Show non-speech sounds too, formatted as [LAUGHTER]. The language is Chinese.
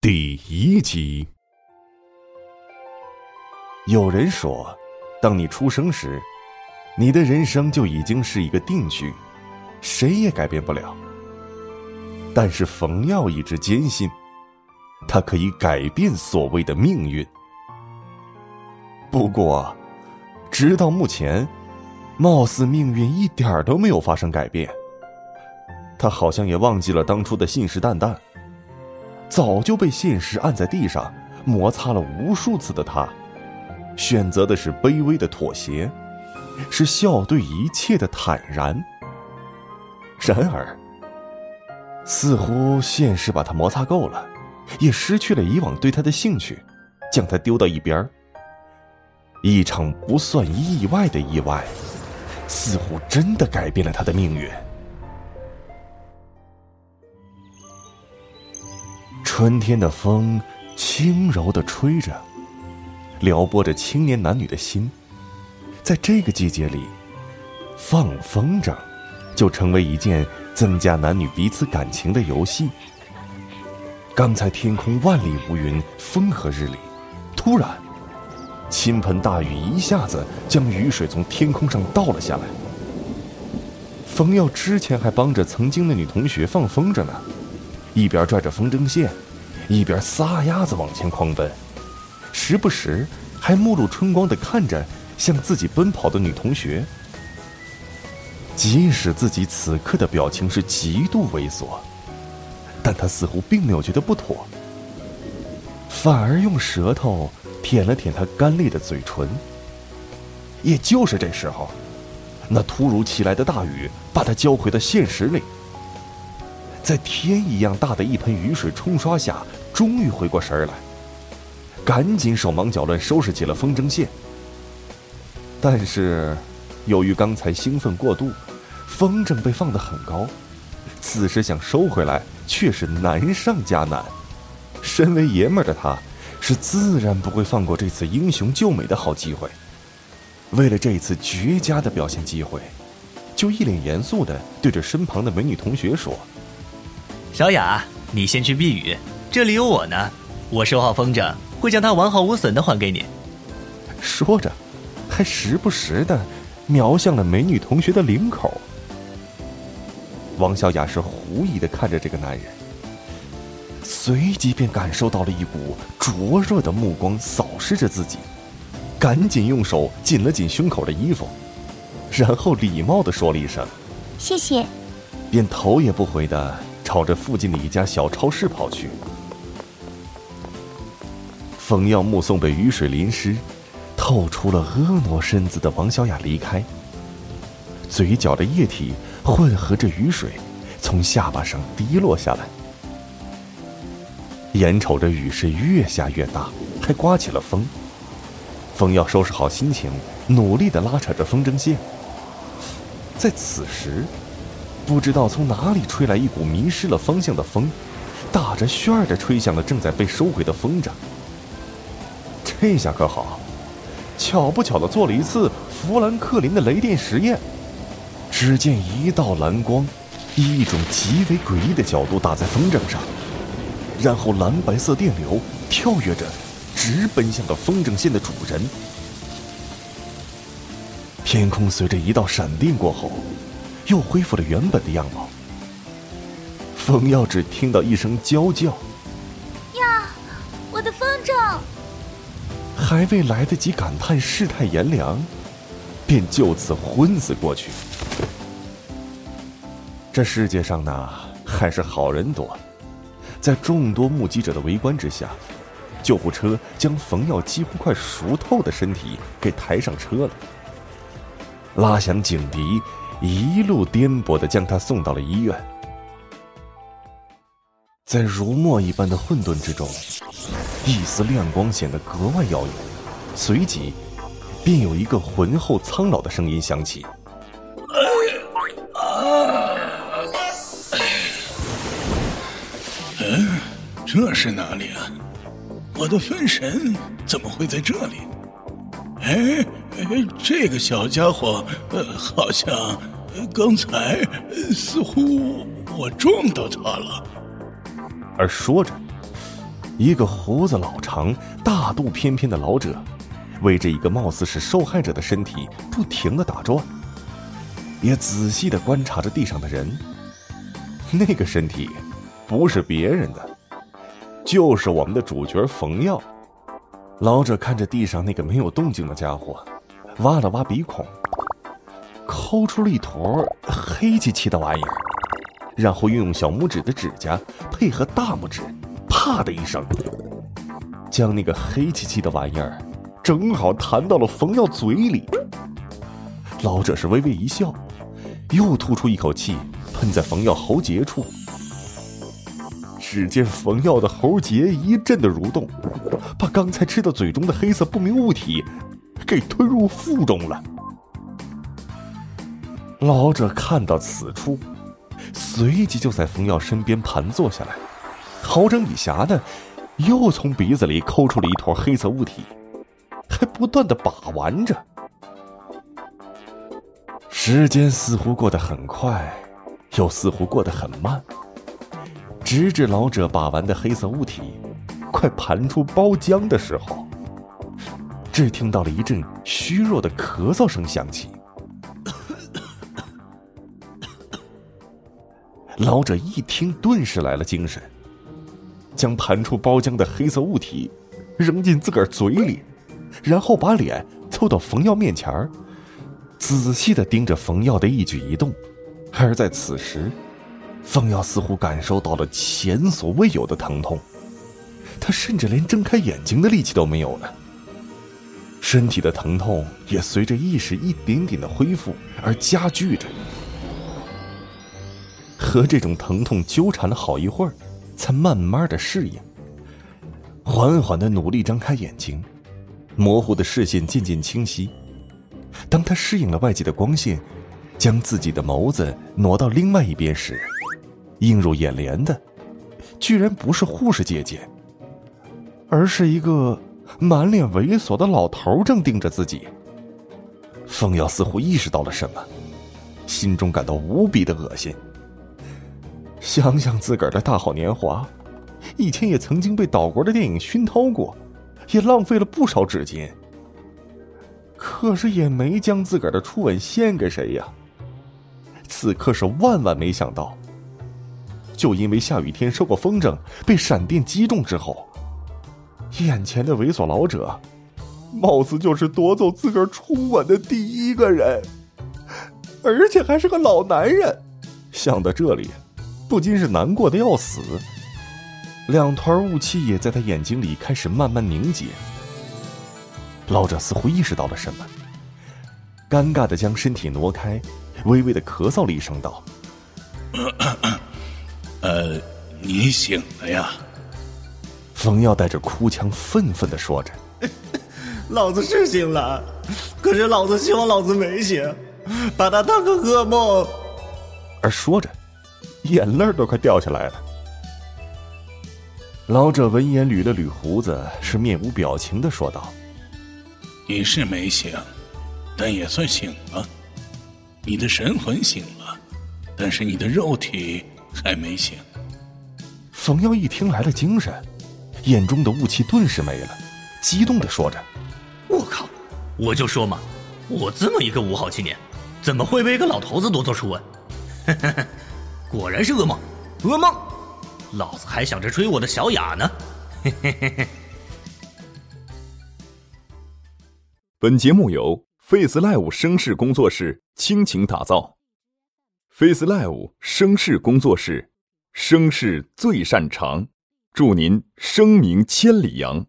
第一集。有人说，当你出生时，你的人生就已经是一个定局，谁也改变不了。但是冯耀一直坚信，他可以改变所谓的命运。不过，直到目前，貌似命运一点都没有发生改变。他好像也忘记了当初的信誓旦旦。早就被现实按在地上摩擦了无数次的他，选择的是卑微的妥协，是笑对一切的坦然。然而，似乎现实把他摩擦够了，也失去了以往对他的兴趣，将他丢到一边儿一场不算意外的意外，似乎真的改变了他的命运。春天的风轻柔的吹着，撩拨着青年男女的心。在这个季节里，放风筝就成为一件增加男女彼此感情的游戏。刚才天空万里无云，风和日丽，突然，倾盆大雨一下子将雨水从天空上倒了下来。冯耀之前还帮着曾经的女同学放风筝呢，一边拽着风筝线。一边撒丫子往前狂奔，时不时还目露春光的看着向自己奔跑的女同学。即使自己此刻的表情是极度猥琐，但他似乎并没有觉得不妥，反而用舌头舔了舔她干裂的嘴唇。也就是这时候，那突如其来的大雨把他浇回到现实里。在天一样大的一盆雨水冲刷下，终于回过神儿来，赶紧手忙脚乱收拾起了风筝线。但是，由于刚才兴奋过度，风筝被放得很高，此时想收回来却是难上加难。身为爷们儿的他，是自然不会放过这次英雄救美的好机会。为了这次绝佳的表现机会，就一脸严肃的对着身旁的美女同学说。小雅，你先去避雨，这里有我呢。我收好风筝，会将它完好无损的还给你。说着，还时不时的瞄向了美女同学的领口。王小雅是狐疑的看着这个男人，随即便感受到了一股灼热的目光扫视着自己，赶紧用手紧了紧胸口的衣服，然后礼貌的说了一声：“谢谢。”便头也不回的。朝着附近的一家小超市跑去。冯耀目送被雨水淋湿、透出了婀娜身子的王小雅离开，嘴角的液体混合着雨水从下巴上滴落下来。眼瞅着雨是越下越大，还刮起了风。冯耀收拾好心情，努力的拉扯着风筝线。在此时。不知道从哪里吹来一股迷失了方向的风，打着旋儿的吹向了正在被收回的风筝。这下可好，巧不巧的做了一次富兰克林的雷电实验。只见一道蓝光，以一种极为诡异的角度打在风筝上，然后蓝白色电流跳跃着，直奔向了风筝线的主人。天空随着一道闪电过后。又恢复了原本的样貌。冯耀只听到一声娇叫：“呀，我的风筝！”还未来得及感叹世态炎凉，便就此昏死过去。这世界上呢，还是好人多。在众多目击者的围观之下，救护车将冯耀几乎快熟透的身体给抬上车了，拉响警笛。一路颠簸的将他送到了医院，在如墨一般的混沌之中，一丝亮光显得格外耀眼。随即，便有一个浑厚苍老的声音响起：“嗯，这是哪里啊？我的分神怎么会在这里？”哎，这个小家伙，呃，好像刚才似乎我撞到他了。而说着，一个胡子老长、大肚翩翩的老者，围着一个貌似是受害者的身体不停的打转，也仔细的观察着地上的人。那个身体，不是别人的，就是我们的主角冯耀。老者看着地上那个没有动静的家伙，挖了挖鼻孔，抠出了一坨黑漆漆的玩意儿，然后运用小拇指的指甲配合大拇指，啪的一声，将那个黑漆漆的玩意儿正好弹到了冯耀嘴里。老者是微微一笑，又吐出一口气。喷在冯耀喉结处，只见冯耀的喉结一阵的蠕动，把刚才吃到嘴中的黑色不明物体给吞入腹中了。老者看到此处，随即就在冯耀身边盘坐下来，好整以暇的又从鼻子里抠出了一坨黑色物体，还不断的把玩着。时间似乎过得很快。又似乎过得很慢，直至老者把玩的黑色物体快盘出包浆的时候，只听到了一阵虚弱的咳嗽声响起。老者一听，顿时来了精神，将盘出包浆的黑色物体扔进自个儿嘴里，然后把脸凑到冯耀面前仔细的盯着冯耀的一举一动。而在此时，冯耀似乎感受到了前所未有的疼痛，他甚至连睁开眼睛的力气都没有了。身体的疼痛也随着意识一点点的恢复而加剧着。和这种疼痛纠缠了好一会儿，才慢慢的适应，缓缓的努力张开眼睛，模糊的视线渐渐清晰。当他适应了外界的光线。将自己的眸子挪到另外一边时，映入眼帘的，居然不是护士姐姐，而是一个满脸猥琐的老头正盯着自己。凤瑶似乎意识到了什么，心中感到无比的恶心。想想自个儿的大好年华，以前也曾经被岛国的电影熏陶过，也浪费了不少纸巾，可是也没将自个儿的初吻献给谁呀。此刻是万万没想到，就因为下雨天受过风筝被闪电击中之后，眼前的猥琐老者，貌似就是夺走自个儿初吻的第一个人，而且还是个老男人。想到这里，不禁是难过的要死。两团雾气也在他眼睛里开始慢慢凝结。老者似乎意识到了什么，尴尬的将身体挪开。微微的咳嗽了一声，道：“ [COUGHS] 呃，你醒了呀？”冯耀带着哭腔，愤愤的说着：“ [LAUGHS] 老子是醒了，可是老子希望老子没醒，把他当个噩梦。”而说着，眼泪都快掉下来了。老者闻言捋了捋胡子，是面无表情的说道：“你是没醒，但也算醒了。”你的神魂醒了，但是你的肉体还没醒。冯耀一听来了精神，眼中的雾气顿时没了，激动的说着：“我靠！我就说嘛，我这么一个五好青年，怎么会被一个老头子夺走初吻？[LAUGHS] 果然是噩梦，噩梦！老子还想着追我的小雅呢。”嘿嘿嘿嘿本节目由。Face Live 声势工作室倾情打造，Face Live 声势工作室，声势最擅长，祝您声名千里扬。